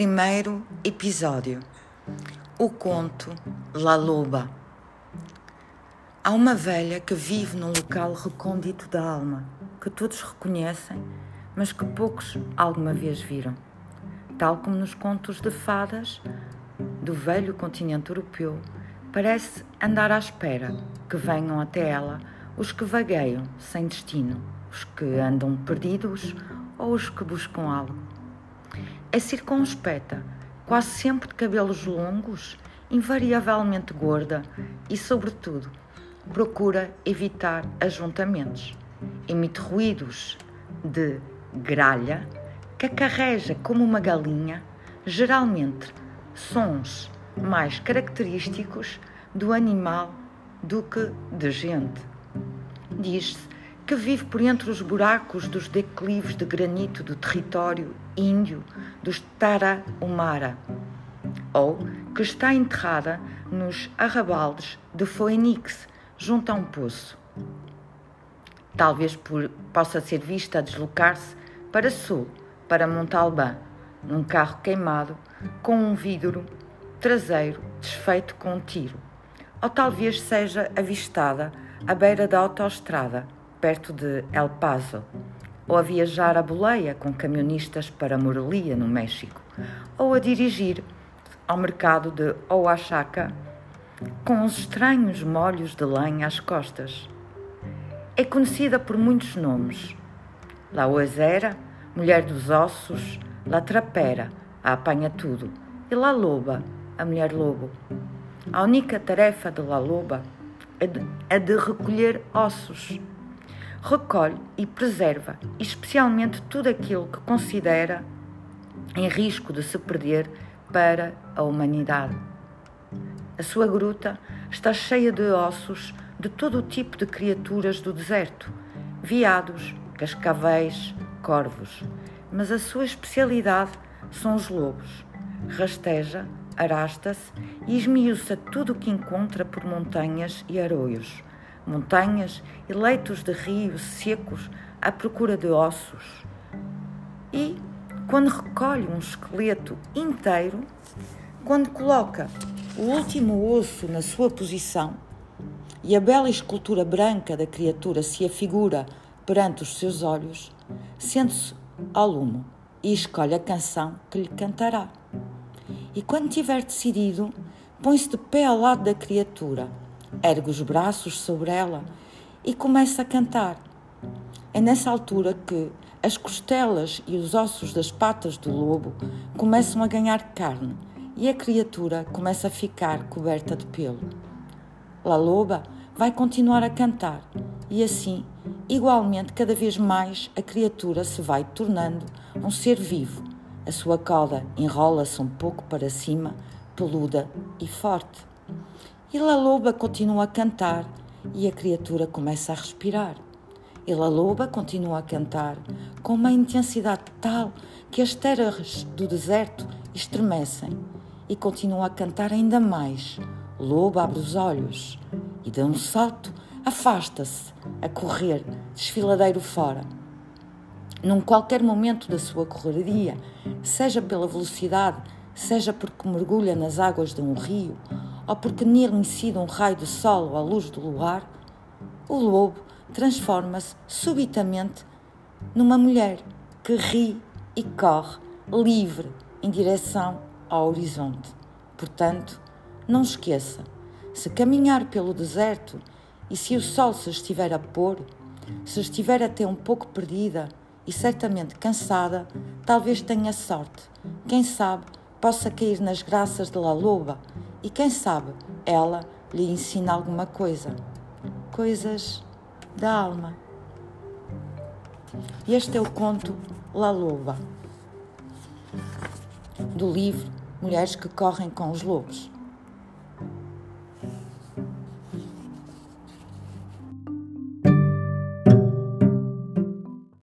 Primeiro episódio: O conto La Loba. Há uma velha que vive num local recôndito da alma, que todos reconhecem, mas que poucos alguma vez viram. Tal como nos contos de fadas do velho continente europeu, parece andar à espera que venham até ela os que vagueiam sem destino, os que andam perdidos ou os que buscam algo é circunspecta, quase sempre de cabelos longos, invariavelmente gorda e, sobretudo, procura evitar ajuntamentos. Emite ruídos de gralha, cacarreja como uma galinha, geralmente sons mais característicos do animal do que de gente. Diz-se que vive por entre os buracos dos declives de granito do território índio dos Tarahumara, ou que está enterrada nos arrabaldes de Phoenix, junto a um poço. Talvez por, possa ser vista a deslocar-se para sul, para Montalbán, num carro queimado com um vidro traseiro desfeito com um tiro. Ou talvez seja avistada à beira da autoestrada perto de El Paso, ou a viajar a boleia com camionistas para Morelia, no México, ou a dirigir ao mercado de Oaxaca com os estranhos molhos de lenha às costas. É conhecida por muitos nomes. La Oezera, Mulher dos Ossos, La Trapera, a apanha tudo, e La Loba, a Mulher Lobo. A única tarefa de La Loba é de, é de recolher ossos recolhe e preserva, especialmente tudo aquilo que considera em risco de se perder para a humanidade. A sua gruta está cheia de ossos de todo o tipo de criaturas do deserto, veados, cascavéis, corvos, mas a sua especialidade são os lobos. Rasteja, arasta-se e esmiuça tudo o que encontra por montanhas e arroios montanhas e leitos de rios secos à procura de ossos. E, quando recolhe um esqueleto inteiro, quando coloca o último osso na sua posição e a bela escultura branca da criatura se afigura perante os seus olhos, sente-se ao lume e escolhe a canção que lhe cantará. E quando tiver decidido, põe-se de pé ao lado da criatura ergue os braços sobre ela e começa a cantar. É nessa altura que as costelas e os ossos das patas do lobo começam a ganhar carne e a criatura começa a ficar coberta de pelo. La loba vai continuar a cantar e assim, igualmente, cada vez mais a criatura se vai tornando um ser vivo. A sua cauda enrola-se um pouco para cima, peluda e forte. E La Loba continua a cantar e a criatura começa a respirar. E La Loba continua a cantar com uma intensidade tal que as terras do deserto estremecem e continua a cantar ainda mais. Loba abre os olhos e dá um salto, afasta-se, a correr, desfiladeiro fora. Num qualquer momento da sua correria, seja pela velocidade, seja porque mergulha nas águas de um rio ou porque nele incide um raio de sol à luz do luar, o lobo transforma-se subitamente numa mulher que ri e corre livre em direção ao horizonte. Portanto, não esqueça: se caminhar pelo deserto e se o sol se estiver a pôr, se estiver até um pouco perdida e certamente cansada, talvez tenha sorte. Quem sabe possa cair nas graças de La Loba e quem sabe ela lhe ensina alguma coisa. Coisas da alma. Este é o conto La Loba, do livro Mulheres que Correm com os Lobos.